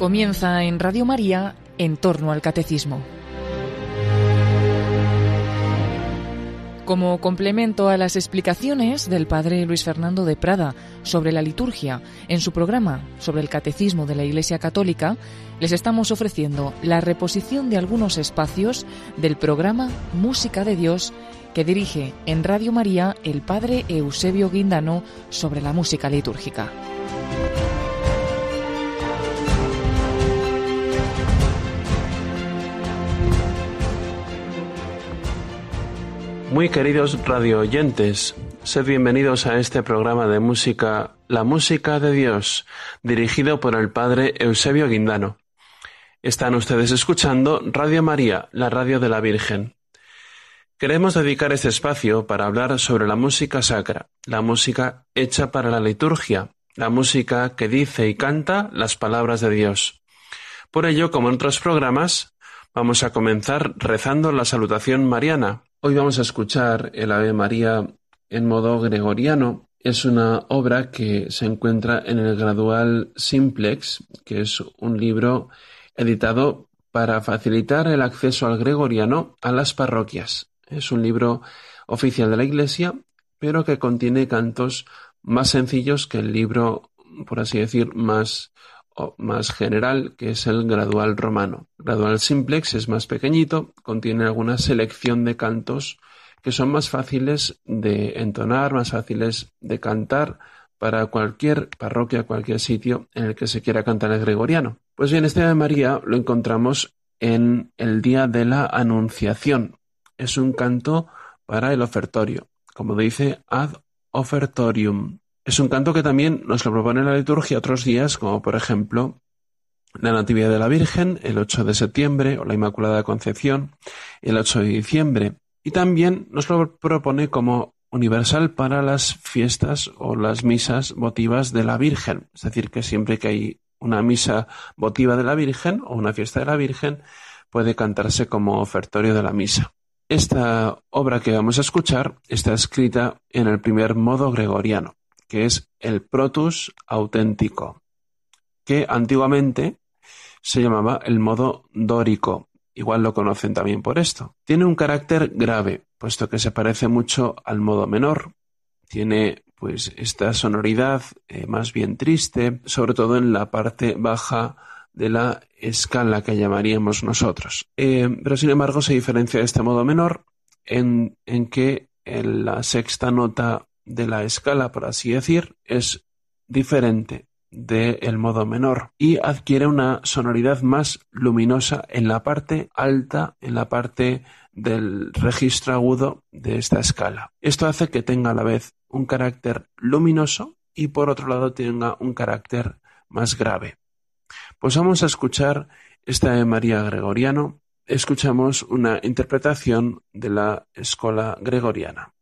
Comienza en Radio María en torno al catecismo. Como complemento a las explicaciones del padre Luis Fernando de Prada sobre la liturgia en su programa sobre el catecismo de la Iglesia Católica, les estamos ofreciendo la reposición de algunos espacios del programa Música de Dios que dirige en Radio María el padre Eusebio Guindano sobre la música litúrgica. Muy queridos radio oyentes, sed bienvenidos a este programa de música La Música de Dios, dirigido por el Padre Eusebio Guindano. Están ustedes escuchando Radio María, la radio de la Virgen. Queremos dedicar este espacio para hablar sobre la música sacra, la música hecha para la liturgia, la música que dice y canta las palabras de Dios. Por ello, como en otros programas, vamos a comenzar rezando la salutación mariana, Hoy vamos a escuchar el Ave María en modo gregoriano. Es una obra que se encuentra en el Gradual Simplex, que es un libro editado para facilitar el acceso al gregoriano a las parroquias. Es un libro oficial de la Iglesia, pero que contiene cantos más sencillos que el libro, por así decir, más más general, que es el gradual romano. Gradual simplex es más pequeñito, contiene alguna selección de cantos que son más fáciles de entonar, más fáciles de cantar para cualquier parroquia, cualquier sitio en el que se quiera cantar el gregoriano. Pues bien, este de María lo encontramos en el día de la Anunciación. Es un canto para el ofertorio, como dice ad ofertorium. Es un canto que también nos lo propone la liturgia otros días, como por ejemplo la Natividad de la Virgen, el 8 de septiembre, o la Inmaculada Concepción, el 8 de diciembre. Y también nos lo propone como universal para las fiestas o las misas votivas de la Virgen. Es decir, que siempre que hay una misa votiva de la Virgen o una fiesta de la Virgen, puede cantarse como ofertorio de la misa. Esta obra que vamos a escuchar está escrita en el primer modo gregoriano que es el protus auténtico, que antiguamente se llamaba el modo dórico. Igual lo conocen también por esto. Tiene un carácter grave, puesto que se parece mucho al modo menor. Tiene pues esta sonoridad eh, más bien triste, sobre todo en la parte baja de la escala que llamaríamos nosotros. Eh, pero sin embargo se diferencia de este modo menor en, en que en la sexta nota de la escala, por así decir, es diferente del modo menor y adquiere una sonoridad más luminosa en la parte alta, en la parte del registro agudo de esta escala. Esto hace que tenga a la vez un carácter luminoso y por otro lado tenga un carácter más grave. Pues vamos a escuchar esta de María Gregoriano. Escuchamos una interpretación de la escuela gregoriana.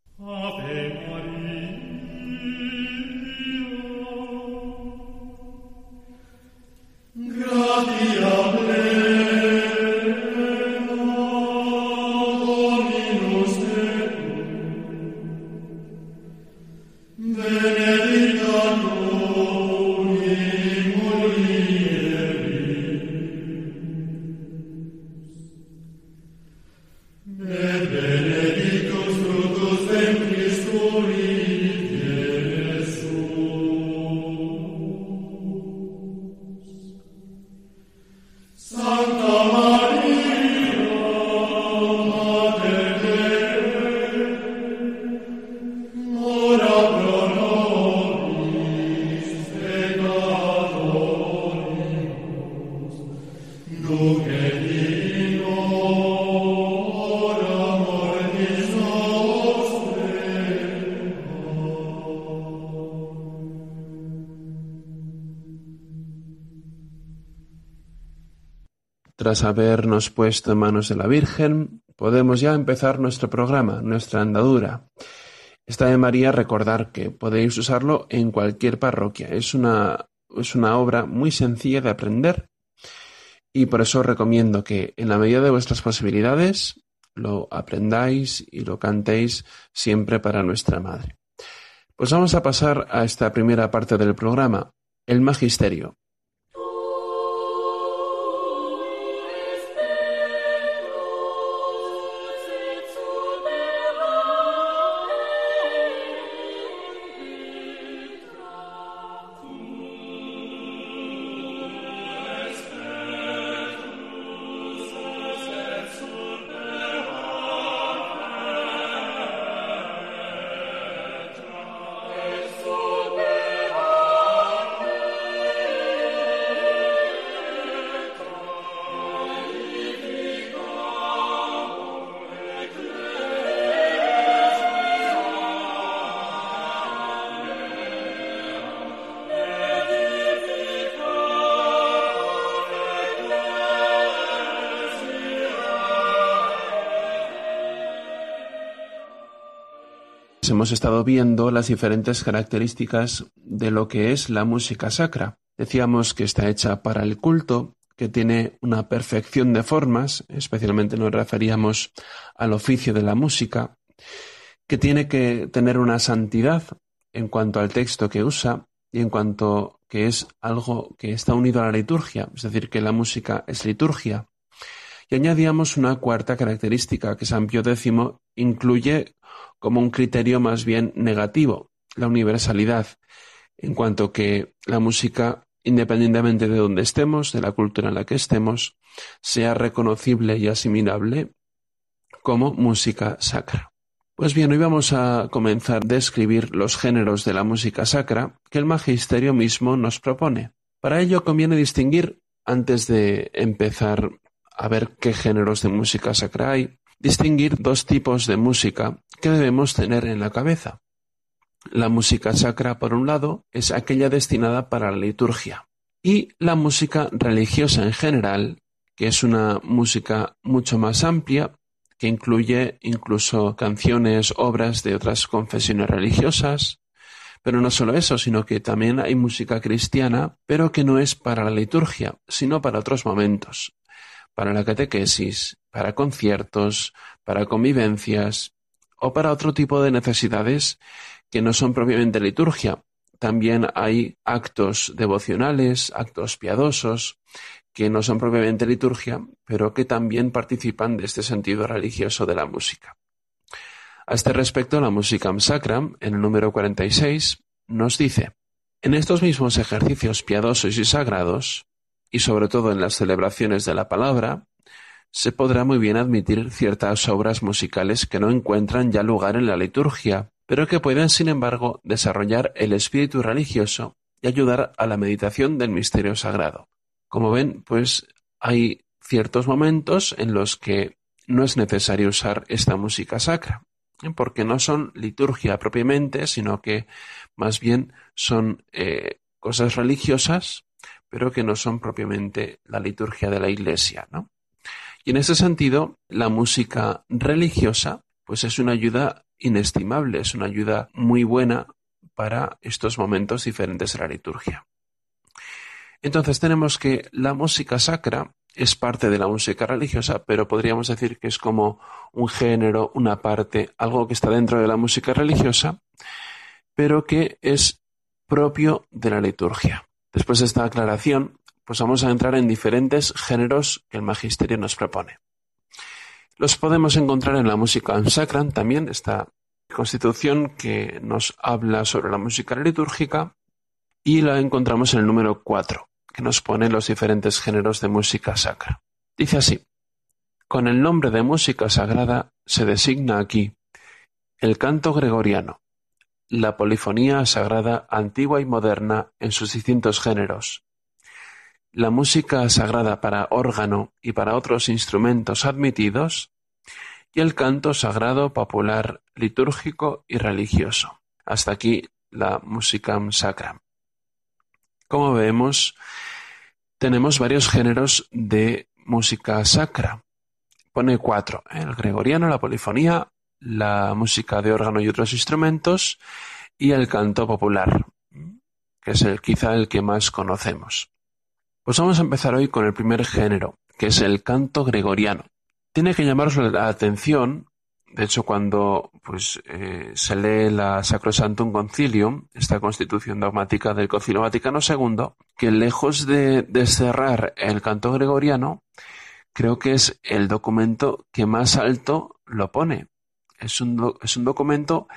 Gott, Tras habernos puesto en manos de la Virgen, podemos ya empezar nuestro programa, nuestra andadura. Esta de María, recordar que podéis usarlo en cualquier parroquia. Es una, es una obra muy sencilla de aprender y por eso recomiendo que en la medida de vuestras posibilidades lo aprendáis y lo cantéis siempre para nuestra Madre. Pues vamos a pasar a esta primera parte del programa, el Magisterio. Pues hemos estado viendo las diferentes características de lo que es la música sacra. Decíamos que está hecha para el culto, que tiene una perfección de formas, especialmente nos referíamos al oficio de la música, que tiene que tener una santidad en cuanto al texto que usa y en cuanto que es algo que está unido a la liturgia, es decir, que la música es liturgia. Y añadíamos una cuarta característica que San Pío X incluye como un criterio más bien negativo, la universalidad, en cuanto que la música independientemente de donde estemos, de la cultura en la que estemos, sea reconocible y asimilable como música sacra. Pues bien, hoy vamos a comenzar a describir los géneros de la música sacra que el magisterio mismo nos propone. Para ello conviene distinguir, antes de empezar a ver qué géneros de música sacra hay, distinguir dos tipos de música que debemos tener en la cabeza. La música sacra, por un lado, es aquella destinada para la liturgia, y la música religiosa en general, que es una música mucho más amplia, que incluye incluso canciones, obras de otras confesiones religiosas, pero no solo eso, sino que también hay música cristiana, pero que no es para la liturgia, sino para otros momentos, para la catequesis, para conciertos, para convivencias o para otro tipo de necesidades que no son propiamente liturgia. También hay actos devocionales, actos piadosos, que no son propiamente liturgia, pero que también participan de este sentido religioso de la música. A este respecto, la música sacra, en el número 46, nos dice, en estos mismos ejercicios piadosos y sagrados, y sobre todo en las celebraciones de la palabra, se podrá muy bien admitir ciertas obras musicales que no encuentran ya lugar en la liturgia, pero que pueden, sin embargo, desarrollar el espíritu religioso y ayudar a la meditación del misterio sagrado. Como ven, pues hay ciertos momentos en los que no es necesario usar esta música sacra, porque no son liturgia propiamente, sino que más bien son eh, cosas religiosas, pero que no son propiamente la liturgia de la Iglesia, ¿no? Y en ese sentido, la música religiosa, pues es una ayuda inestimable, es una ayuda muy buena para estos momentos diferentes de la liturgia. Entonces tenemos que la música sacra es parte de la música religiosa, pero podríamos decir que es como un género, una parte, algo que está dentro de la música religiosa, pero que es propio de la liturgia. Después de esta aclaración, pues vamos a entrar en diferentes géneros que el magisterio nos propone. Los podemos encontrar en la música sacra también, esta constitución que nos habla sobre la música litúrgica, y la encontramos en el número 4, que nos pone los diferentes géneros de música sacra. Dice así, con el nombre de música sagrada se designa aquí el canto gregoriano, la polifonía sagrada antigua y moderna en sus distintos géneros, la música sagrada para órgano y para otros instrumentos admitidos, y el canto sagrado popular, litúrgico y religioso. Hasta aquí la música sacra. Como vemos, tenemos varios géneros de música sacra. Pone cuatro, el gregoriano, la polifonía, la música de órgano y otros instrumentos, y el canto popular, que es el, quizá el que más conocemos. Pues vamos a empezar hoy con el primer género, que es el canto gregoriano. Tiene que llamaros la atención, de hecho cuando pues, eh, se lee la Sacrosantum Concilium, esta constitución dogmática del Concilio Vaticano II, que lejos de, de cerrar el canto gregoriano, creo que es el documento que más alto lo pone. Es un, es un documento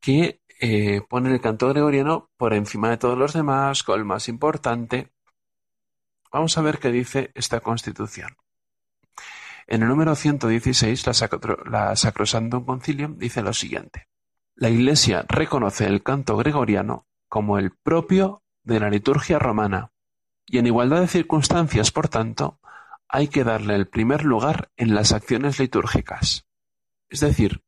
que eh, pone el canto gregoriano por encima de todos los demás, con el más importante, Vamos a ver qué dice esta Constitución. En el número 116, la, Sacro, la Concilium dice lo siguiente. La Iglesia reconoce el canto gregoriano como el propio de la liturgia romana, y en igualdad de circunstancias, por tanto, hay que darle el primer lugar en las acciones litúrgicas. Es decir,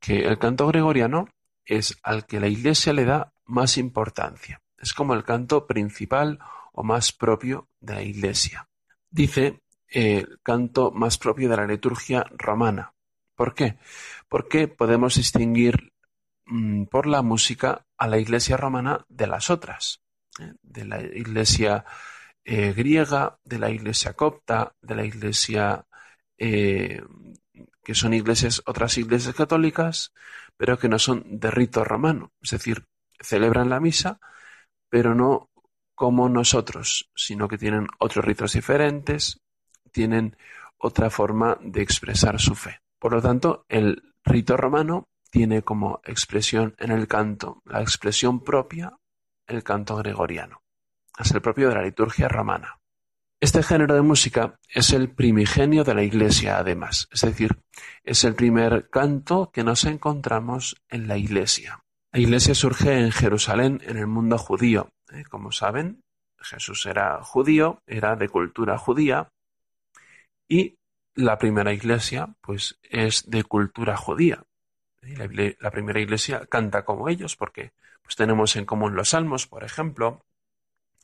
que el canto gregoriano es al que la Iglesia le da más importancia. Es como el canto principal o más propio de la Iglesia. Dice el canto más propio de la liturgia romana. ¿Por qué? Porque podemos distinguir mm, por la música a la iglesia romana de las otras, ¿eh? de la iglesia eh, griega, de la iglesia copta, de la iglesia eh, que son iglesias, otras iglesias católicas, pero que no son de rito romano, es decir, celebran la misa, pero no como nosotros, sino que tienen otros ritos diferentes, tienen otra forma de expresar su fe. Por lo tanto, el rito romano tiene como expresión en el canto la expresión propia, el canto gregoriano. Es el propio de la liturgia romana. Este género de música es el primigenio de la Iglesia, además, es decir, es el primer canto que nos encontramos en la Iglesia. La Iglesia surge en Jerusalén, en el mundo judío. ¿eh? Como saben, Jesús era judío, era de cultura judía, y la primera iglesia, pues, es de cultura judía. La, primera iglesia canta como ellos, porque pues, tenemos en común los salmos, por ejemplo,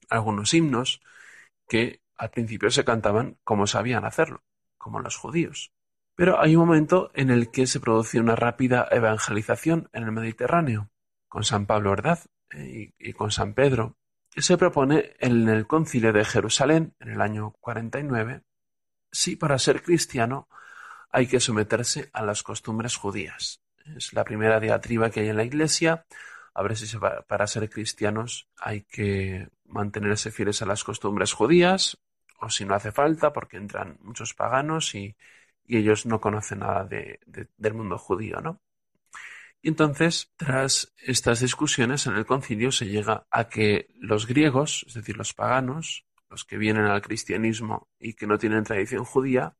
algunos himnos que al principio se cantaban como sabían hacerlo, como los judíos. Pero hay un momento en el que se produce una rápida evangelización en el Mediterráneo, con San Pablo, ¿verdad? Y, y con San Pedro. Se propone en el concilio de Jerusalén, en el año 49, si para ser cristiano hay que someterse a las costumbres judías. Es la primera diatriba que hay en la Iglesia. A ver si para ser cristianos hay que mantenerse fieles a las costumbres judías, o si no hace falta, porque entran muchos paganos y, ellos no conocen nada del mundo judío, ¿no? Y entonces, tras estas discusiones en el concilio, se llega a que los griegos, es decir, los paganos, los que vienen al cristianismo y que no tienen tradición judía,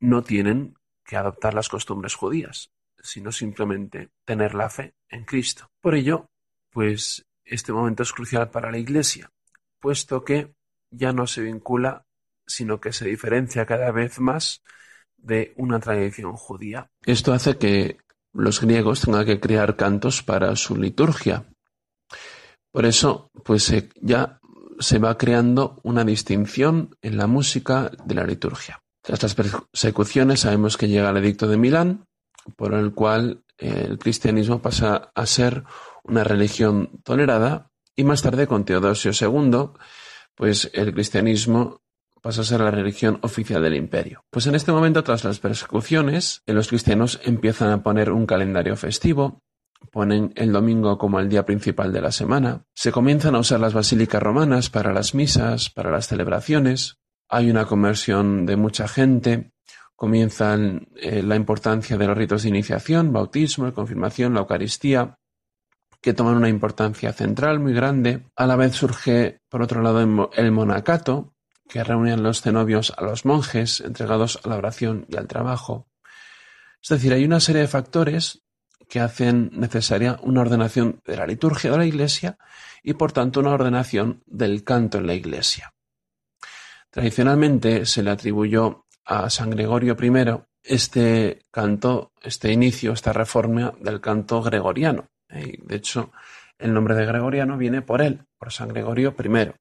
no tienen que adoptar las costumbres judías, sino simplemente tener la fe en Cristo. Por ello, pues este momento es crucial para la Iglesia, puesto que ya no se vincula, sino que se diferencia cada vez más de una tradición judía. Esto hace que los griegos tengan que crear cantos para su liturgia. Por eso, pues ya se va creando una distinción en la música de la liturgia. Tras las persecuciones sabemos que llega el edicto de Milán, por el cual eh, el cristianismo pasa a ser una religión tolerada y más tarde con Teodosio II, pues el cristianismo pasa a ser la religión oficial del imperio. Pues en este momento, tras las persecuciones, los cristianos empiezan a poner un calendario festivo ponen el domingo como el día principal de la semana, se comienzan a usar las basílicas romanas para las misas, para las celebraciones, hay una conversión de mucha gente, comienza eh, la importancia de los ritos de iniciación, bautismo, confirmación, la Eucaristía, que toman una importancia central muy grande. A la vez surge, por otro lado, el monacato, que reúne los cenobios a los monjes entregados a la oración y al trabajo. Es decir, hay una serie de factores que hacen necesaria una ordenación de la liturgia de la Iglesia y por tanto una ordenación del canto en la Iglesia. Tradicionalmente se le atribuyó a San Gregorio I este canto, este inicio, esta reforma del canto gregoriano. De hecho, el nombre de gregoriano viene por él, por San Gregorio I.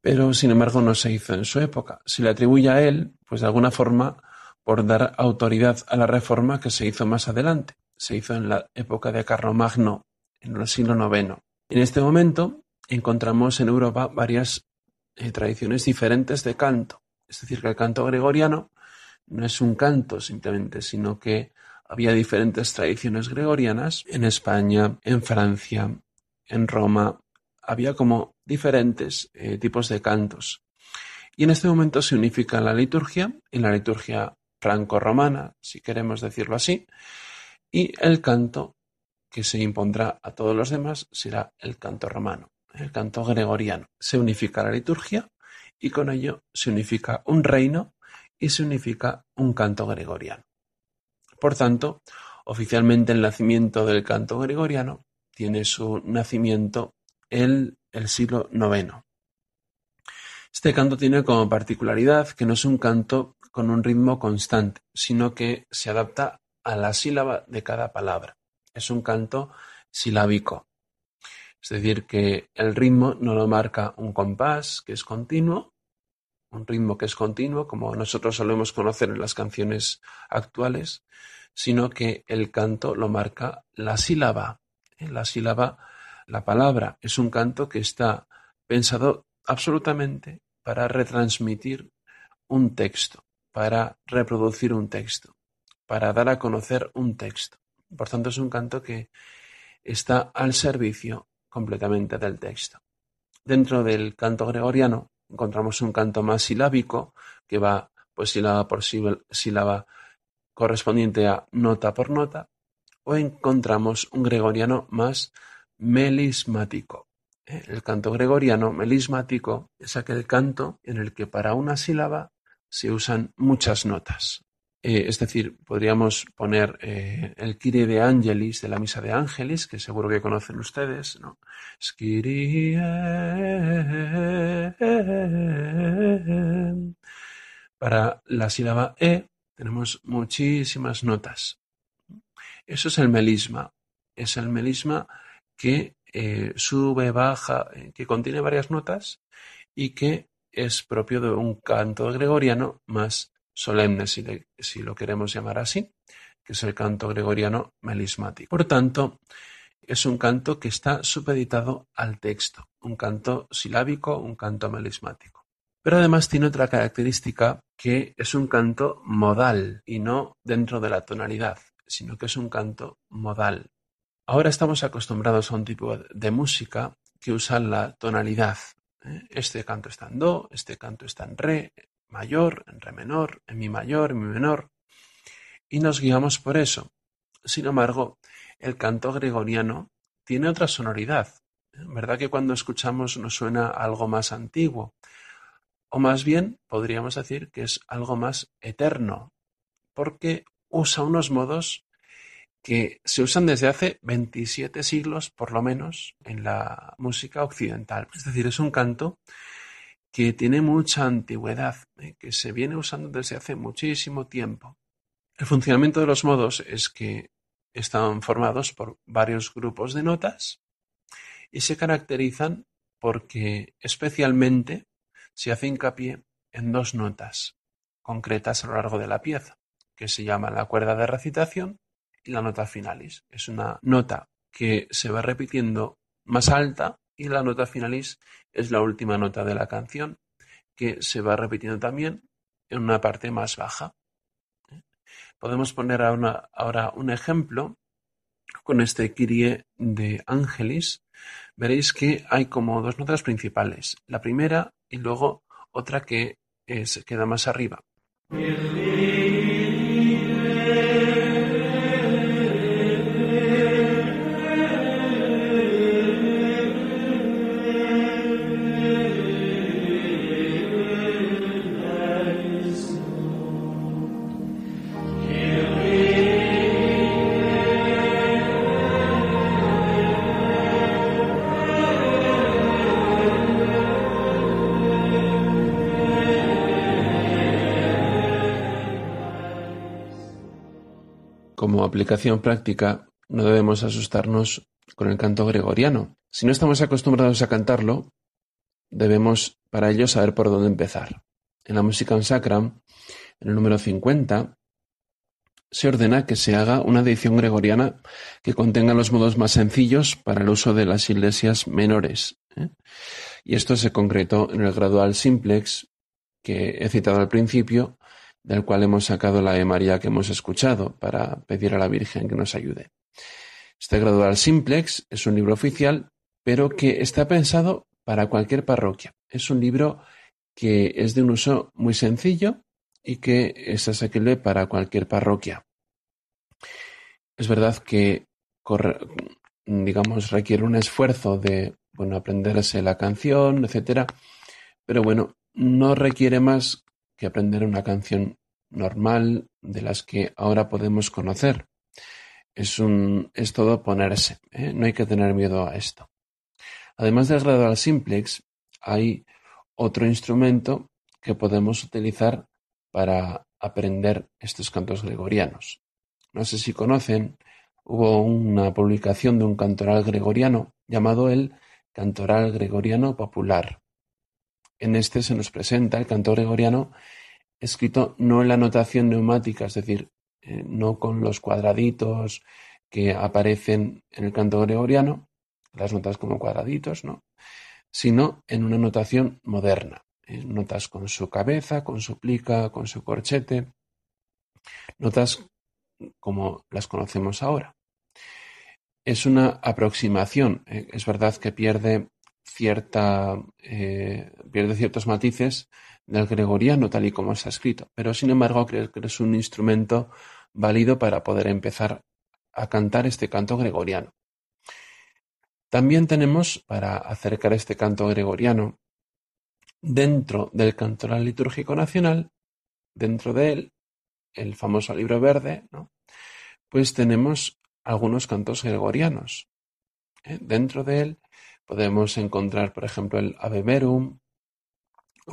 Pero, sin embargo, no se hizo en su época. Se le atribuye a él, pues de alguna forma, por dar autoridad a la reforma que se hizo más adelante se hizo en la época de Carlomagno, en el siglo IX. En este momento encontramos en Europa varias eh, tradiciones diferentes de canto. Es decir, que el canto gregoriano no es un canto simplemente, sino que había diferentes tradiciones gregorianas en España, en Francia, en Roma. Había como diferentes eh, tipos de cantos. Y en este momento se unifica la liturgia, en la liturgia franco-romana, si queremos decirlo así, y el canto que se impondrá a todos los demás será el canto romano, el canto gregoriano. Se unifica la liturgia y con ello se unifica un reino y se unifica un canto gregoriano. Por tanto, oficialmente el nacimiento del canto gregoriano tiene su nacimiento en el siglo IX. Este canto tiene como particularidad que no es un canto con un ritmo constante, sino que se adapta a la sílaba de cada palabra. Es un canto silábico. Es decir, que el ritmo no lo marca un compás que es continuo, un ritmo que es continuo, como nosotros solemos conocer en las canciones actuales, sino que el canto lo marca la sílaba. ¿eh? La sílaba, la palabra, es un canto que está pensado absolutamente para retransmitir un texto, para reproducir un texto, para dar a conocer un texto. Por tanto, es un canto que está al servicio completamente del texto. Dentro del canto gregoriano encontramos un canto más silábico que va pues sílaba por sílaba correspondiente a nota por nota, o encontramos un gregoriano más melismático. El canto gregoriano melismático es aquel canto en el que para una sílaba se usan muchas notas. Eh, es decir, podríamos poner eh, el Kyrie de Angelis de la Misa de Ángeles, que seguro que conocen ustedes, ¿no? Para la sílaba E tenemos muchísimas notas. Eso es el melisma. Es el melisma que eh, sube, baja, que contiene varias notas y que es propio de un canto gregoriano más solemne, si, lo queremos llamar así, que es el canto gregoriano melismático. Por tanto, es un canto que está supeditado al texto, un canto silábico, un canto melismático. Pero además tiene otra característica que es un canto modal y no dentro de la tonalidad, sino que es un canto modal. Ahora estamos acostumbrados a un tipo de música que usa la tonalidad. ¿eh? Este canto está en do, este canto está en re mayor, en re menor, en mi mayor, en mi menor, y nos guiamos por eso. Sin embargo, el canto gregoriano tiene otra sonoridad. ¿Verdad que cuando escuchamos nos suena algo más antiguo? O más bien podríamos decir que es algo más eterno, porque usa unos modos que se usan desde hace 27 siglos, por lo menos, en la música occidental. Es decir, es un canto que tiene mucha antigüedad, eh, que se viene usando desde hace muchísimo tiempo. El funcionamiento de los modos es que están formados por varios grupos de notas y se caracterizan porque especialmente se hace hincapié en dos notas concretas a lo largo de la pieza, que se llama la cuerda de recitación y la nota finalis. Es una nota que se va repitiendo más alta y la nota finalis es la última nota de la canción que se va repitiendo también en una parte más baja. Podemos poner ahora un ejemplo con este Kyrie de Ángelis. Veréis que hay como dos notas principales. La primera y luego otra que se queda más arriba. Aplicación práctica, no debemos asustarnos con el canto gregoriano. Si no estamos acostumbrados a cantarlo, debemos para ello saber por dónde empezar. En la música sacram, en el número 50, se ordena que se haga una edición gregoriana que contenga los modos más sencillos para el uso de las iglesias menores. ¿eh? Y esto se concretó en el gradual simplex que he citado al principio del cual hemos sacado la de María que hemos escuchado para pedir a la Virgen que nos ayude. Este gradual simplex es un libro oficial, pero que está pensado para cualquier parroquia. Es un libro que es de un uso muy sencillo y que es asequible para cualquier parroquia. Es verdad que digamos requiere un esfuerzo de bueno aprenderse la canción, etcétera, pero bueno, no requiere más que aprender una canción normal de las que ahora podemos conocer. Es, un, es todo ponerse, ¿eh? no hay que tener miedo a esto. Además del gradual simplex, hay otro instrumento que podemos utilizar para aprender estos cantos gregorianos. No sé si conocen, hubo una publicación de un cantoral gregoriano llamado el Cantoral Gregoriano Popular. En este se nos presenta el canto gregoriano escrito no en la notación neumática, es decir, eh, no con los cuadraditos que aparecen en el canto gregoriano, las notas como cuadraditos, ¿no? sino en una notación moderna, notas con su cabeza, con su plica, con su corchete, notas como las conocemos ahora. Es una aproximación, eh, es verdad que pierde cierta eh, pierde ciertos matices del gregoriano tal y como está escrito, pero sin embargo creo que es un instrumento válido para poder empezar a cantar este canto gregoriano. También tenemos, para acercar este canto gregoriano, dentro del cantoral litúrgico nacional, dentro de él, el famoso libro verde, ¿no? pues tenemos algunos cantos gregorianos. ¿eh? Dentro de él podemos encontrar, por ejemplo, el Ave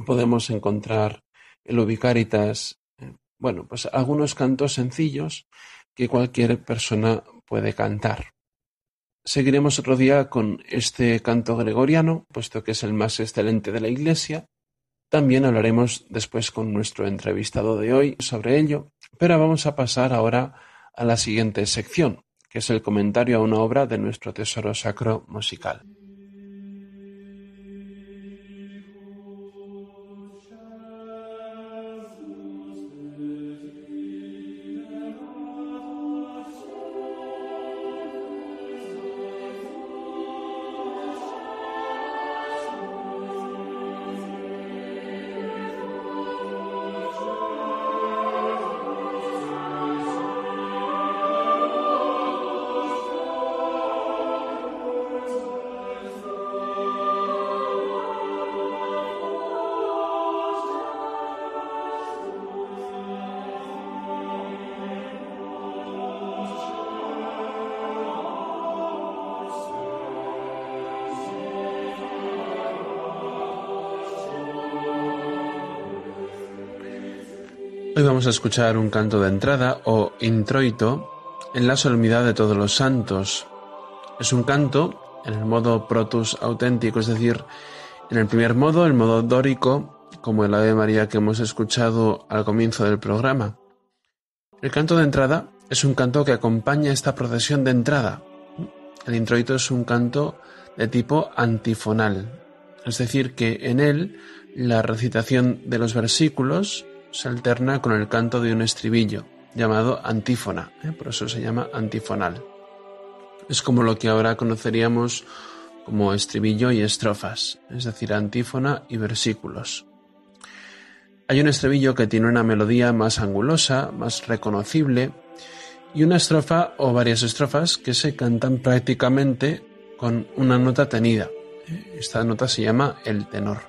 podemos encontrar el Ubicaritas, ¿eh? bueno, pues algunos cantos sencillos que cualquier persona puede cantar. Seguiremos otro día con este canto gregoriano, puesto que es el más excelente de la Iglesia. También hablaremos después con nuestro entrevistado de hoy sobre ello, pero vamos a pasar ahora a la siguiente sección, que es el comentario a una obra de nuestro tesoro sacro musical. Hoy vamos a escuchar un canto de entrada o introito en la solemnidad de todos los santos. Es un canto en el modo protus auténtico, es decir, en el primer modo, el modo dórico, como el Ave María que hemos escuchado al comienzo del programa. El canto de entrada es un canto que acompaña esta procesión de entrada. El introito es un canto de tipo antifonal, es decir, que en él la recitación de los versículos se alterna con el canto de un estribillo, llamado antífona, ¿eh? por eso se llama antifonal. Es como lo que ahora conoceríamos como estribillo y estrofas, es decir, antífona y versículos. Hay un estribillo que tiene una melodía más angulosa, más reconocible, y una estrofa o varias estrofas que se cantan prácticamente con una nota tenida. Esta nota se llama el tenor.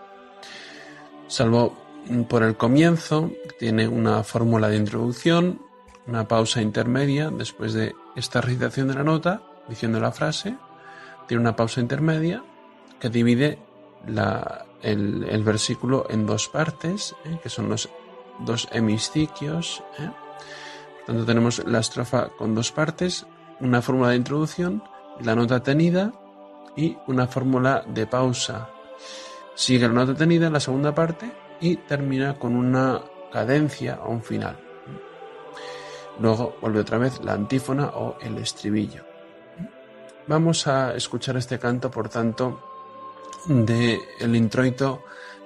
Salvo por el comienzo, tiene una fórmula de introducción, una pausa intermedia después de esta recitación de la nota, diciendo la frase, tiene una pausa intermedia que divide el, versículo en dos partes, ¿eh? que son los dos hemistiquios. ¿eh? Por tanto, tenemos la estrofa con dos partes, una fórmula de introducción, la nota tenida y una fórmula de pausa. Sigue la nota tenida en la segunda parte y termina con una cadencia o un final. Luego vuelve otra vez la antífona o el estribillo. Vamos a escuchar este canto, por tanto, de el introito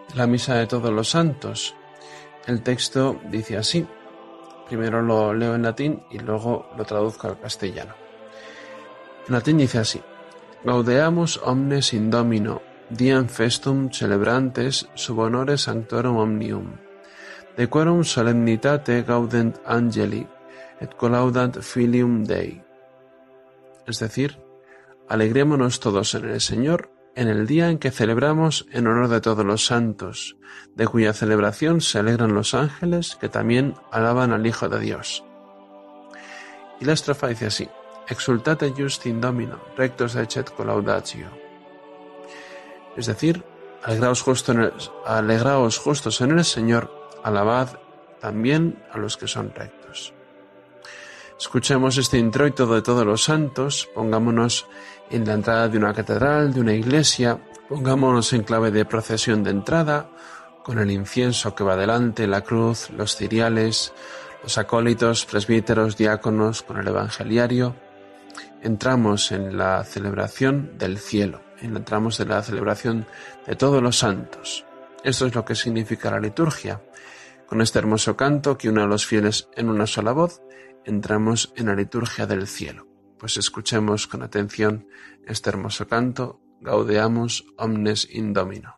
de la Misa de Todos los Santos. El texto dice así. Primero lo leo en latín y luego lo traduzco al castellano. En latín dice así. Gaudeamus omnes in domino, diem festum celebrantes sub honore sanctorum omnium, decorum solemnitate gaudent angeli, et colaudant filium Dei. Es decir, alegrémonos todos en el Señor en el día en que celebramos en honor de todos los santos, de cuya celebración se alegran los ángeles que también alaban al Hijo de Dios. Y la estrofa dice así, Exultate just in Domino, rectos ecet colaudatio es decir, alegraos, justos en el Señor, alabad también a los que son rectos. Escuchemos este introito de todos los santos, pongámonos en la entrada de una catedral, de una iglesia, pongámonos en clave de procesión de entrada, con el incienso que va delante, la cruz, los ciriales, los acólitos, presbíteros, diáconos, con el evangeliario, entramos en la celebración del cielo, entramos en la celebración de todos los santos. Esto es lo que significa la liturgia. Con este hermoso canto que une a los fieles en una sola voz, entramos en la liturgia del cielo. Pues escuchemos con atención este hermoso canto, Gaudeamus omnes in domino.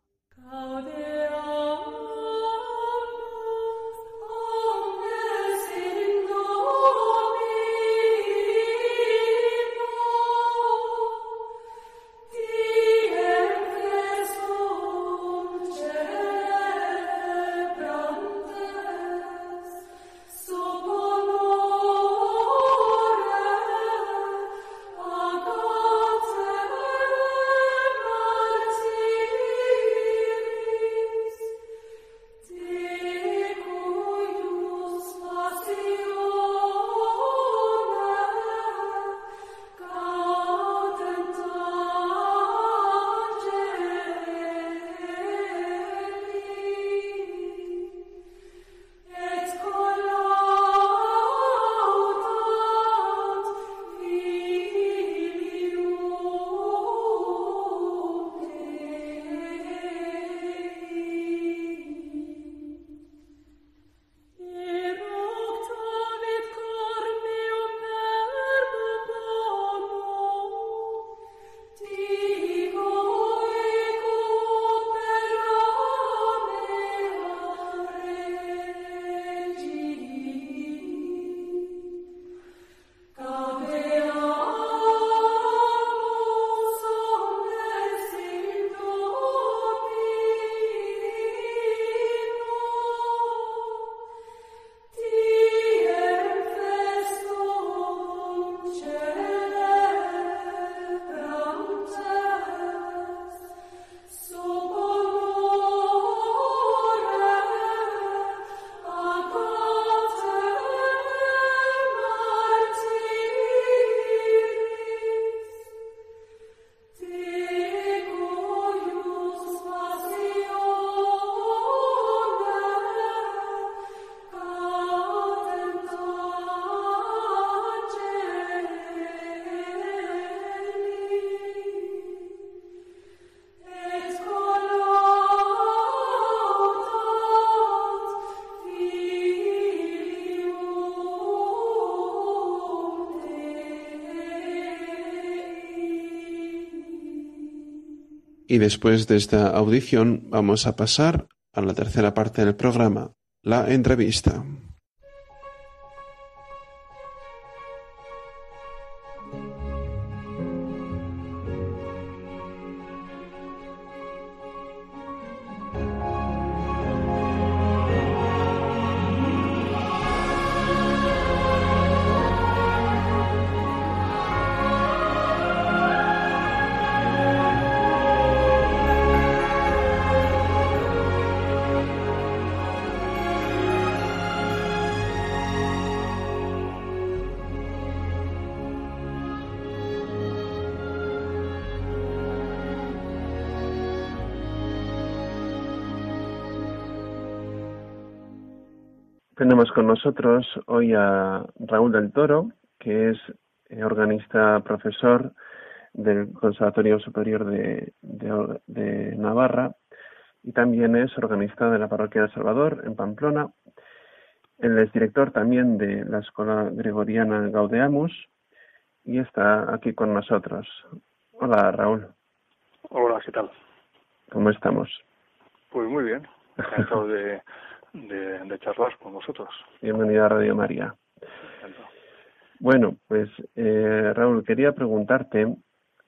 Y después de esta audición vamos a pasar a la tercera parte del programa, la entrevista. Tenemos con nosotros hoy a Raúl del Toro, que es eh, organista profesor del Conservatorio Superior de, Navarra y también es organista de la Parroquia de Salvador en Pamplona. Él es director también de la Escuela Gregoriana Gaudeamus y está aquí con nosotros. Hola, Raúl. Hola, ¿qué tal? ¿Cómo estamos? Pues muy bien. Encantado de, de, charlar con vosotros. Bienvenida a Radio María. Bueno, pues eh, Raúl, quería preguntarte,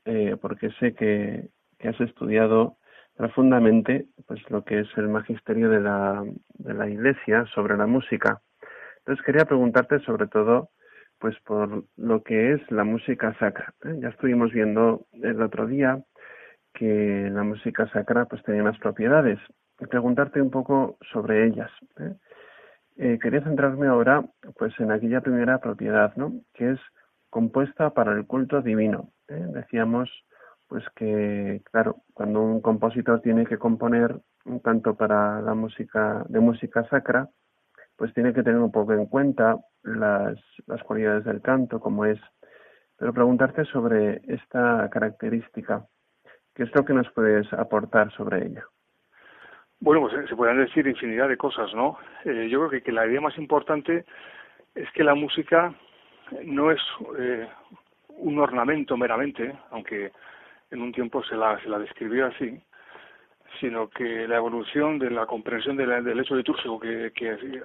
eh, porque sé que, has estudiado profundamente pues lo que es el magisterio de la, de la Iglesia sobre la música. Entonces quería preguntarte sobre todo pues por lo que es la música sacra. ¿eh? Ya estuvimos viendo el otro día que la música sacra pues tenía unas propiedades preguntarte un poco sobre ellas. ¿eh? Eh, quería centrarme ahora pues en aquella primera propiedad, ¿no? que es compuesta para el culto divino. ¿eh? Decíamos pues que, claro, cuando un compositor tiene que componer un canto para la música de música sacra, pues tiene que tener un poco en cuenta las, las cualidades del canto, como es, pero preguntarte sobre esta característica, ¿qué es lo que nos puedes aportar sobre ella? Bueno, pues eh, se pueden decir infinidad de cosas, ¿no? Eh, yo creo que, la idea más importante es que la música no es eh, un ornamento meramente, aunque en un tiempo se la, se la describió así, sino que la evolución de la comprensión del hecho litúrgico que,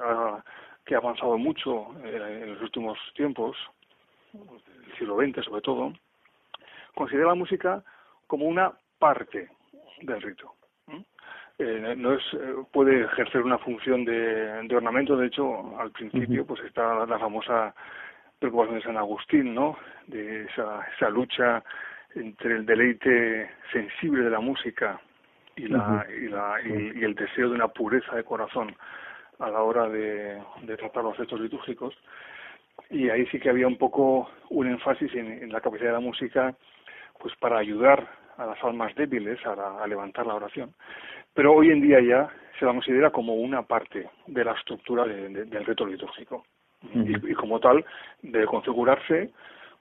ha, que ha avanzado mucho en los últimos tiempos, el siglo XX sobre todo, considera la música como una parte del rito eh, no es eh, puede ejercer una función de, de, ornamento. De hecho al principio pues está la famosa preocupación de San Agustín no de esa, esa lucha entre el deleite sensible de la música y la, y, la y, el deseo de una pureza de corazón a la hora de, de tratar los hechos litúrgicos. Y ahí sí que había un poco un énfasis en, en la capacidad de la música pues para ayudar a las almas débiles a, a levantar la oración pero hoy en día ya se la considera como una parte de la estructura del reto litúrgico y, como tal debe configurarse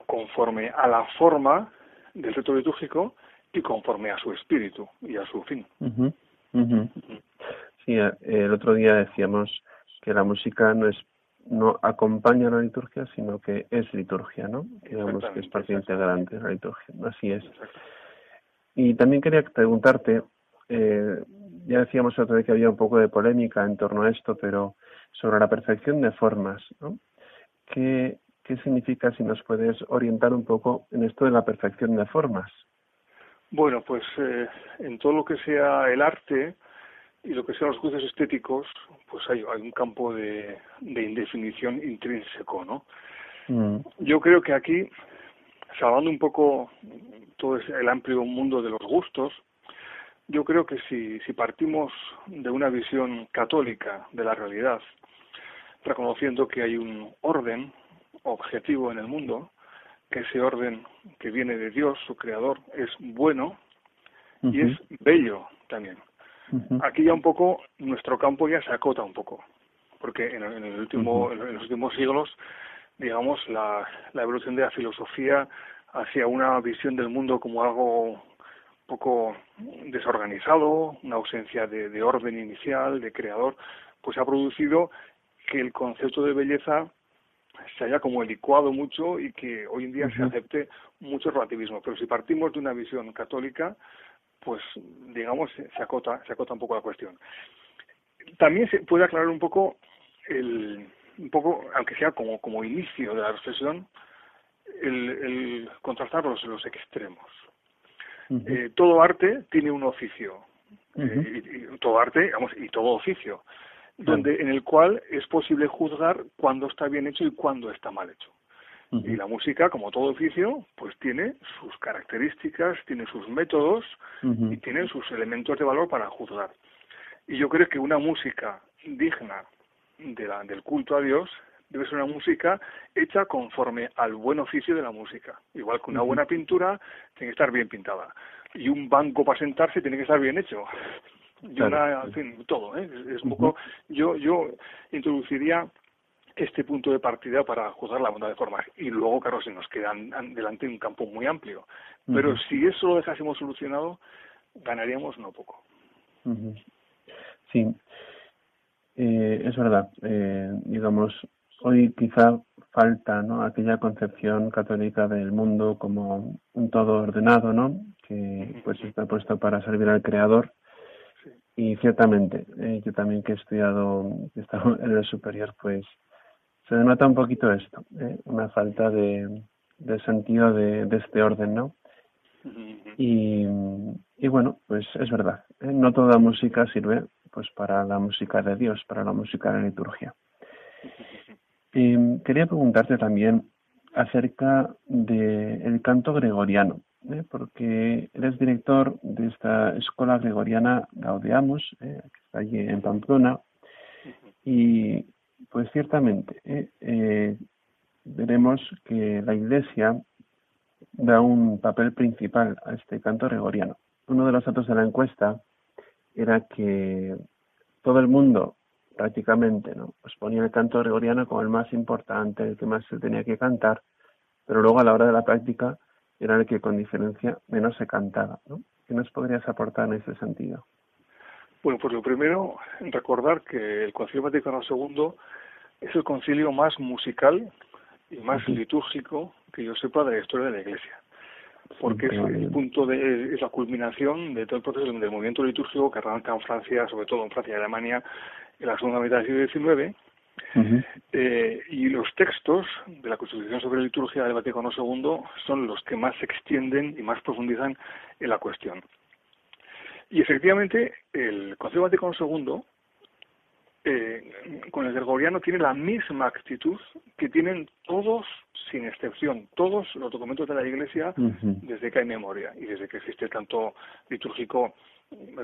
conforme a la forma del reto litúrgico y conforme a su espíritu y a su fin. Sí, eh, el otro día decíamos que la música no es no acompaña a la liturgia, sino que es liturgia, ¿no? Digamos que es parte integrante de la liturgia. Así es. Y también quería preguntarte, eh, ya decíamos otra vez que había un poco de polémica en torno a esto, pero sobre la perfección de formas, ¿no? ¿Qué, qué significa si nos puedes orientar un poco en esto de la perfección de formas? Bueno, pues eh, en todo lo que sea el arte y lo que sean los juicios estéticos, pues hay, hay un campo de, de indefinición intrínseco, ¿no? Mm. Yo creo que aquí, salvando un poco todo el amplio mundo de los gustos, yo creo que si, si partimos de una visión católica de la realidad, reconociendo que hay un orden objetivo en el mundo, que ese orden que viene de Dios, su creador, es bueno y es bello también. Aquí ya un poco nuestro campo ya se acota un poco, porque en, el último, en los últimos siglos, digamos, la, la evolución de la filosofía hacia una visión del mundo como algo poco desorganizado, una ausencia de, orden inicial, de creador, pues ha producido que el concepto de belleza se haya como licuado mucho y que hoy en día se acepte mucho relativismo. Pero si partimos de una visión católica, pues digamos se acota, se acota un poco la cuestión. También se puede aclarar un poco el, un poco, aunque sea como, como inicio de la reflexión, el, el contrastar los, los extremos. Eh, todo arte tiene un oficio. Eh, y, todo arte, y todo oficio, donde en el cual es posible juzgar cuándo está bien hecho y cuándo está mal hecho. Y la música, como todo oficio, pues tiene sus características, tiene sus métodos y tiene sus elementos de valor para juzgar. Y yo creo que una música digna de la, del culto a Dios debe ser una música hecha conforme al buen oficio de la música. Igual que una buena pintura tiene que estar bien pintada. Y un banco para sentarse tiene que estar bien hecho. Y una, en fin, todo. ¿eh? Es, un poco, yo, yo introduciría este punto de partida para juzgar la bondad de formas. Y luego, claro, se nos queda delante un campo muy amplio. Pero si eso lo dejásemos solucionado, ganaríamos no poco. Sí, eh, es verdad. Eh, digamos, hoy quizá falta ¿no? aquella concepción católica del mundo como un todo ordenado, ¿no? que pues está puesto para servir al Creador. Y ciertamente, eh, yo también que he estudiado, he estado en el superior, pues se denota un poquito esto, ¿eh? una falta de, de sentido de, de, este orden, ¿no? Y, y bueno, pues es verdad, ¿eh? no toda música sirve pues para la música de Dios, para la música de la liturgia. Eh, quería preguntarte también acerca del canto gregoriano, ¿eh? porque eres director de esta escuela gregoriana Gaudeamos, ¿eh? que está allí en Pamplona, y pues ciertamente ¿eh? veremos que la Iglesia da un papel principal a este canto gregoriano. Uno de los datos de la encuesta era que todo el mundo prácticamente, ¿no? Pues ponía el canto gregoriano como el más importante, el que más se tenía que cantar, pero luego a la hora de la práctica era el que con diferencia menos se cantaba, ¿no? ¿Qué nos podrías aportar en ese sentido? Bueno, pues lo primero, recordar que el Concilio Vaticano II es el concilio más musical y más litúrgico que yo sepa de la historia de la Iglesia porque es el punto de es la culminación de todo el proceso del movimiento litúrgico que arranca en Francia, sobre todo en Francia y Alemania, en la segunda mitad del siglo XIX, eh, y los textos de la Constitución sobre liturgia del Vaticano II son los que más se extienden y más profundizan en la cuestión. Y efectivamente, el Concilio Vaticano II eh, con el gregoriano tiene la misma actitud que tienen todos, sin excepción, todos los documentos de la Iglesia desde que hay memoria y desde que existe el canto litúrgico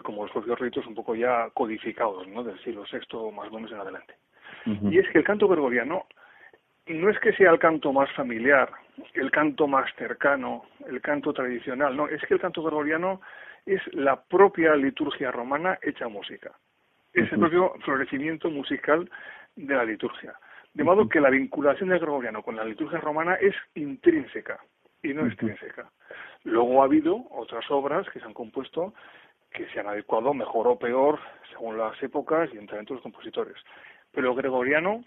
como los propios ritos un poco ya codificados, ¿no? Del siglo VI más o menos en adelante. Y es que el canto gregoriano no es que sea el canto más familiar, el canto más cercano, el canto tradicional, no, es que el canto gregoriano es la propia liturgia romana hecha música es el propio florecimiento musical de la liturgia. De modo que la vinculación del gregoriano con la liturgia romana es intrínseca y no extrínseca. Luego ha habido otras obras que se han compuesto que se han adecuado mejor o peor según las épocas y entre los compositores. Pero el gregoriano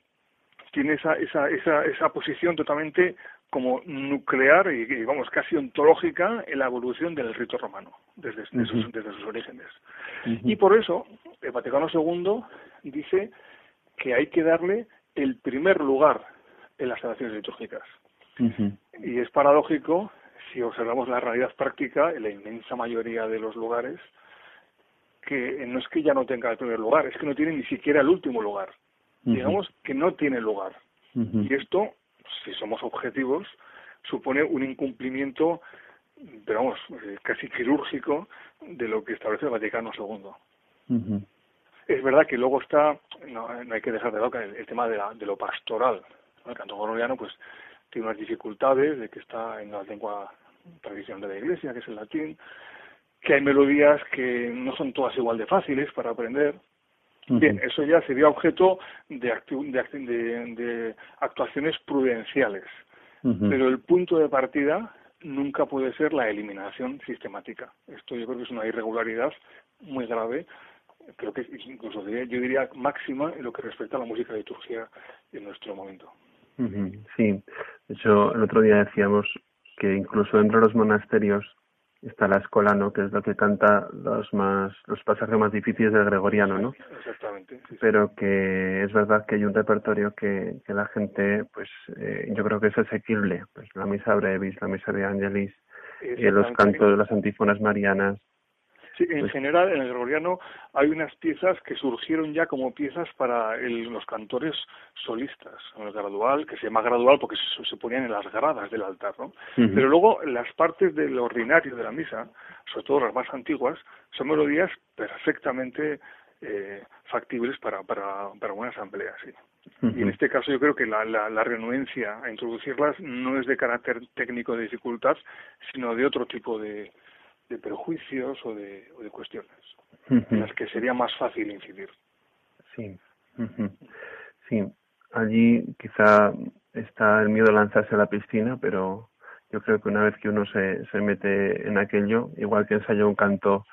tiene esa, esa, esa, esa posición totalmente como nuclear y, vamos casi ontológica en la evolución del rito romano desde, sus, desde sus, orígenes. Y por eso el Vaticano II dice que hay que darle el primer lugar en las celebraciones litúrgicas. Y es paradójico si observamos la realidad práctica en la inmensa mayoría de los lugares que no es que ya no tenga el primer lugar, es que no tiene ni siquiera el último lugar. Digamos que no tiene lugar. Y esto si somos objetivos, supone un incumplimiento, pero vamos, eh, casi quirúrgico de lo que establece el Vaticano II. Es verdad que luego está, no, hay que dejar de lado el, tema de, la, de, lo pastoral. El canto gregoriano pues tiene unas dificultades de que está en la lengua tradicional de la Iglesia, que es el latín, que hay melodías que no son todas igual de fáciles para aprender, Bien, eso ya sería objeto de, de, actuaciones prudenciales, pero el punto de partida nunca puede ser la eliminación sistemática. Esto yo creo que es una irregularidad muy grave, creo que incluso yo diría máxima en lo que respecta a la música de liturgia en nuestro momento. Sí, de hecho el otro día decíamos que incluso dentro de los monasterios está la escolano, que es lo que canta los más los pasajes más difíciles del gregoriano, ¿no? Exactamente. Pero que es verdad que hay un repertorio que, que la gente, pues eh, yo creo que es asequible, pues la misa brevis, la misa de Angelis, y los cantos de las antífonas marianas, Sí, en pues general en el gregoriano hay unas piezas que surgieron ya como piezas para los cantores solistas, el gradual, que se llama gradual porque se, ponían en las gradas del altar, ¿no? Pero luego las partes del ordinario de la misa, sobre todo las más antiguas, son melodías perfectamente eh, factibles para, para, para una asamblea, sí. Y en este caso yo creo que la, la, la, renuencia a introducirlas no es de carácter técnico de dificultad, sino de otro tipo de, de prejuicios o de, o de cuestiones en las que sería más fácil incidir. Sí, sí. Allí quizá está el miedo a lanzarse a la piscina, pero yo creo que una vez que uno se, se mete en aquello, igual que ensaya un canto,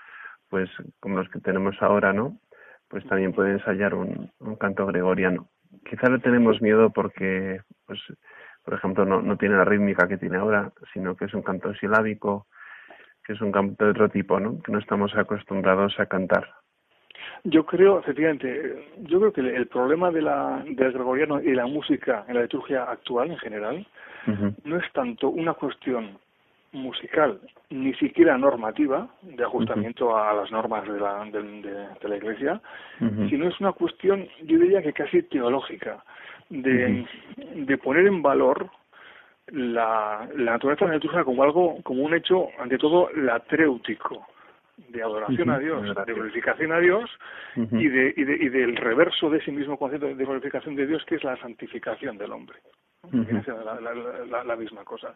pues como los que tenemos ahora, ¿no? Pues también puede ensayar un, un canto gregoriano. Quizá le tenemos miedo porque, pues, por ejemplo, no, no tiene la rítmica que tiene ahora, sino que es un canto silábico, que es un canto de otro tipo, ¿no? Que no estamos acostumbrados a cantar. Yo creo, efectivamente, yo creo que el problema de la, del gregoriano y la música en la liturgia actual en general no es tanto una cuestión musical, ni siquiera normativa, de ajustamiento a las normas de la, de, la Iglesia, sino es una cuestión, yo diría que casi teológica, de, de poner en valor la, la naturaleza de la liturgia como algo, como un hecho, ante todo, latréutico, de adoración a Dios, de glorificación a Dios y, de, y, de, y del reverso de ese mismo concepto de glorificación de Dios que es la santificación del hombre. la, la, la, misma cosa.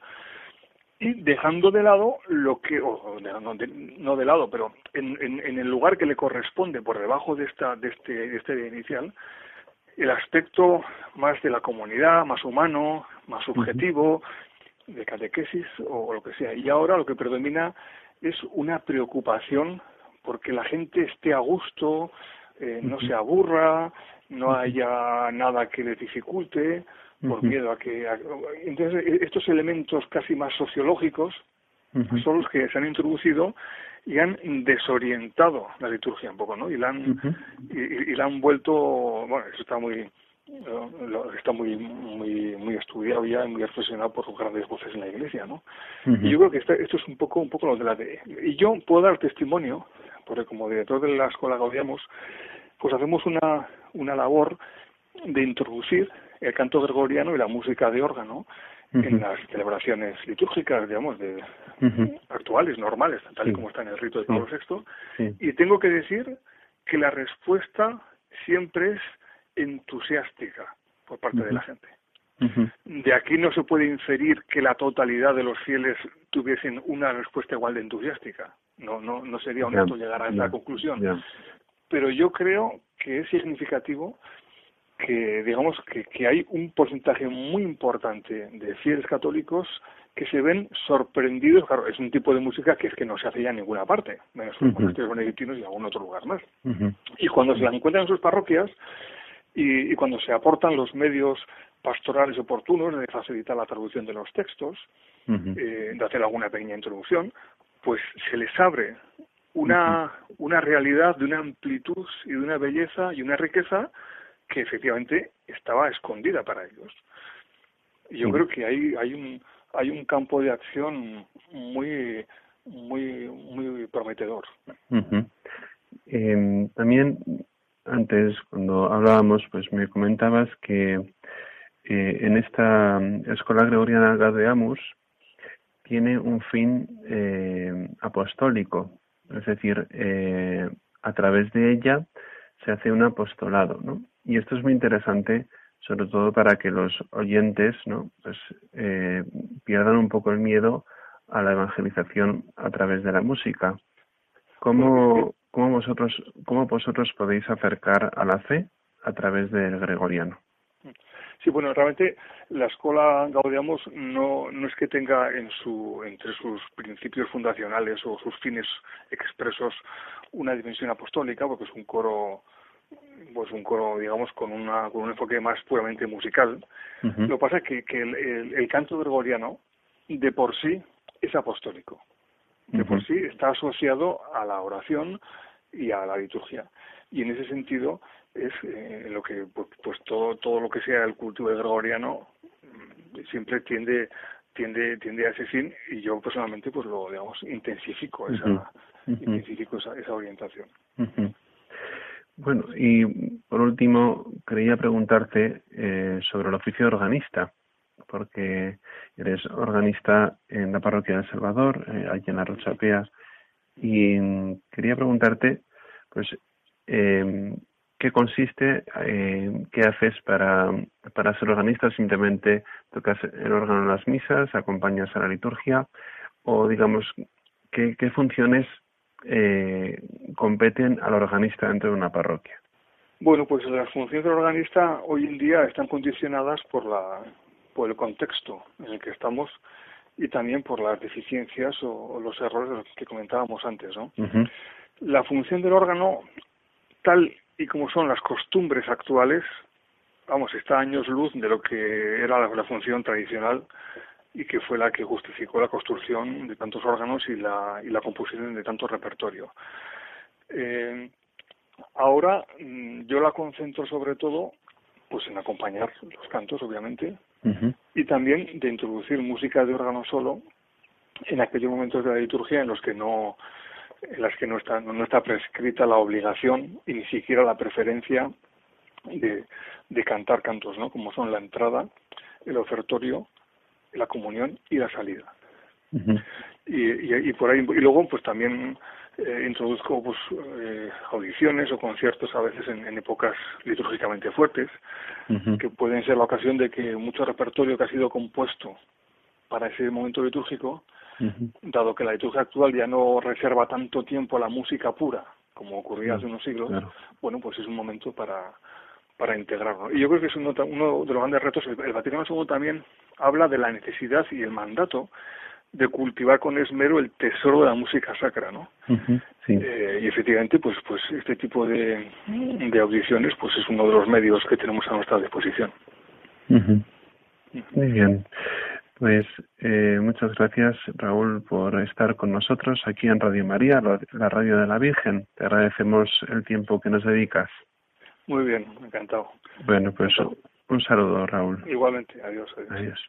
Y dejando de lado lo que, o no, de, no de lado, pero en, en, en, el lugar que le corresponde por debajo de esta de este, de este inicial, el aspecto más de la comunidad, más humano, más subjetivo, de catequesis o lo que sea. Y ahora lo que predomina es una preocupación porque la gente esté a gusto, eh, no se aburra, no haya nada que le dificulte, por miedo a que... entonces, e, estos elementos casi más sociológicos son los que se han introducido y han desorientado la liturgia un poco, ¿no? Y la han, y, la han vuelto... Bueno, eso está muy está muy muy muy estudiado ya muy reflexionado por sus grandes voces en la iglesia no y yo creo que esto es un poco un poco lo de la de y yo puedo dar testimonio porque como director de la escuela Gaudiamos pues hacemos una una labor de introducir el canto gregoriano y la música de órgano en las celebraciones litúrgicas, digamos, de actuales, normales, tal y como está en el rito de Pablo VI. Y tengo que decir que la respuesta siempre es entusiástica por parte de la gente. De aquí no se puede inferir que la totalidad de los fieles tuviesen una respuesta igual de entusiástica. No, no, no sería honesto llegar a esa conclusión. Pero yo creo que es significativo que digamos que, que hay un porcentaje muy importante de fieles católicos que se ven sorprendidos, claro, es un tipo de música que es que no se hace ya en ninguna parte, menos en los monasterios benedictinos y algún otro lugar más. Y cuando se la encuentran en sus parroquias y, y, cuando se aportan los medios pastorales oportunos de facilitar la traducción de los textos, eh, de hacer alguna pequeña introducción, pues se les abre una, una realidad de una amplitud y de una belleza y una riqueza que efectivamente estaba escondida para ellos. Y yo creo que hay, hay un hay un campo de acción muy muy muy prometedor. Em, también antes cuando hablábamos pues me comentabas que eh, en esta escuela gregoriana Gadeamus tiene un fin eh, apostólico, es decir, eh, a través de ella se hace un apostolado, ¿no? Y esto es muy interesante, sobre todo para que los oyentes, ¿no? Pues eh, pierdan un poco el miedo a la evangelización a través de la música. ¿Cómo, cómo vosotros, cómo vosotros podéis acercar a la fe a través del gregoriano? Sí, bueno, realmente la escuela Gaudiamos no, no es que tenga en su, entre sus principios fundacionales o sus fines expresos una dimensión apostólica, porque es un coro pues un coro, digamos, con, una, con un enfoque más puramente musical. Lo que pasa es que, que el, el, canto gregoriano de por sí es apostólico. De por sí está asociado a la oración y a la liturgia. Y en ese sentido es eh, lo que pues, pues, todo todo lo que sea el cultivo gregoriano mm, siempre tiende tiende tiende a ese fin y yo personalmente pues lo digamos intensifico esa intensifico esa, esa orientación. Bueno, y por último, quería preguntarte eh, sobre el oficio de organista, porque eres organista en la parroquia de El Salvador, eh, allí en la Rochapea, y quería preguntarte, pues, eh, ¿qué consiste, eh, qué haces para, para ser organista? ¿Simplemente tocas el órgano en las misas, acompañas a la liturgia? O, digamos, ¿qué, qué funciones eh, competen al organista dentro de una parroquia? Bueno, pues las funciones del organista hoy en día están condicionadas por la por el contexto en el que estamos y también por las deficiencias o, los errores que comentábamos antes, ¿no? La función del órgano, tal y como son las costumbres actuales, vamos, está años luz de lo que era la función tradicional y que fue la que justificó la construcción de tantos órganos y la, y la composición de tanto repertorio. Eh, ahora mm, yo la concentro sobre todo pues en acompañar los cantos, obviamente, y también de introducir música de órgano solo en aquellos momentos de la liturgia en los que no en las que no está no está prescrita la obligación y ni siquiera la preferencia de, de cantar cantos, ¿no? Como son la entrada, el ofertorio la comunión y la salida. y, y, por ahí, y luego pues también eh, introduzco pues eh, audiciones o conciertos a veces en, épocas litúrgicamente fuertes, que pueden ser la ocasión de que mucho repertorio que ha sido compuesto para ese momento litúrgico, dado que la liturgia actual ya no reserva tanto tiempo a la música pura como ocurría hace unos siglos, bueno, pues es un momento para para integrarlo. Y yo creo que es uno, de los grandes retos. El, Vaticano II también habla de la necesidad y el mandato de cultivar con esmero el tesoro de la música sacra, ¿no? Eh, y efectivamente, pues, pues este tipo de, de audiciones, pues es uno de los medios que tenemos a nuestra disposición. Muy bien. Pues eh, muchas gracias, Raúl, por estar con nosotros aquí en Radio María, la radio de la Virgen. Te agradecemos el tiempo que nos dedicas. Muy bien, encantado. Bueno, pues un saludo, Raúl. Igualmente, adiós. adiós.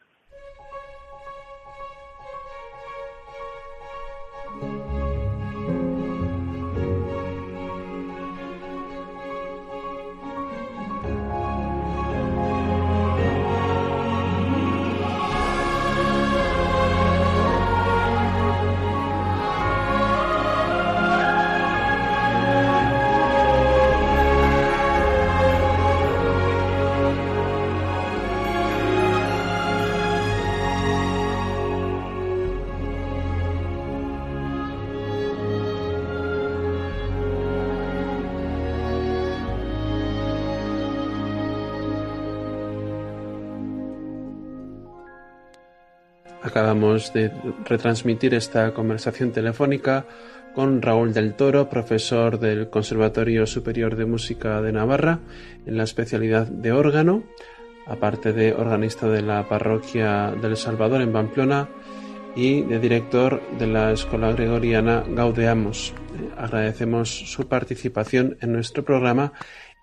Acabamos de retransmitir esta conversación telefónica con Raúl del Toro, profesor del Conservatorio Superior de Música de Navarra en la especialidad de órgano, aparte de organista de la parroquia del Salvador en Pamplona y de director de la Escuela Gregoriana Gaudeamos. Agradecemos su participación en nuestro programa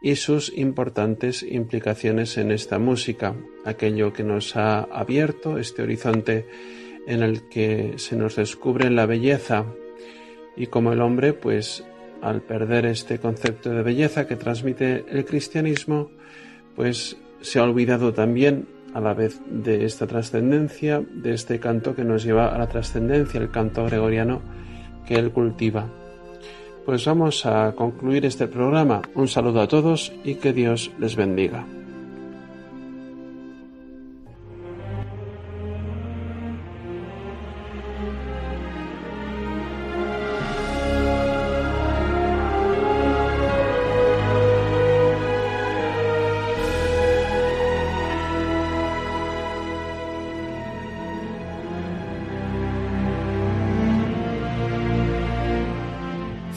y sus importantes implicaciones en esta música, aquello que nos ha abierto este horizonte en el que se nos descubre la belleza y como el hombre, pues al perder este concepto de belleza que transmite el cristianismo, pues se ha olvidado también a la vez de esta trascendencia, de este canto que nos lleva a la trascendencia, el canto gregoriano que él cultiva. Pues vamos a concluir este programa. Un saludo a todos y que Dios les bendiga.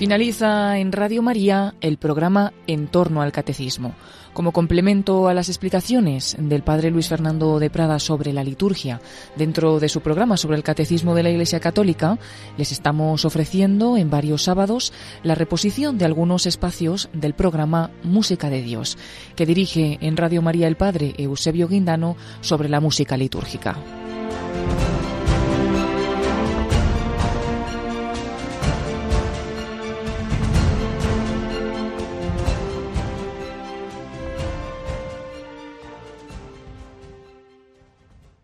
Finaliza en Radio María el programa En torno al Catecismo. Como complemento a las explicaciones del Padre Luis Fernando de Prada sobre la liturgia dentro de su programa sobre el Catecismo de la Iglesia Católica, les estamos ofreciendo en varios sábados la reposición de algunos espacios del programa Música de Dios, que dirige en Radio María el Padre Eusebio Guindano sobre la música litúrgica.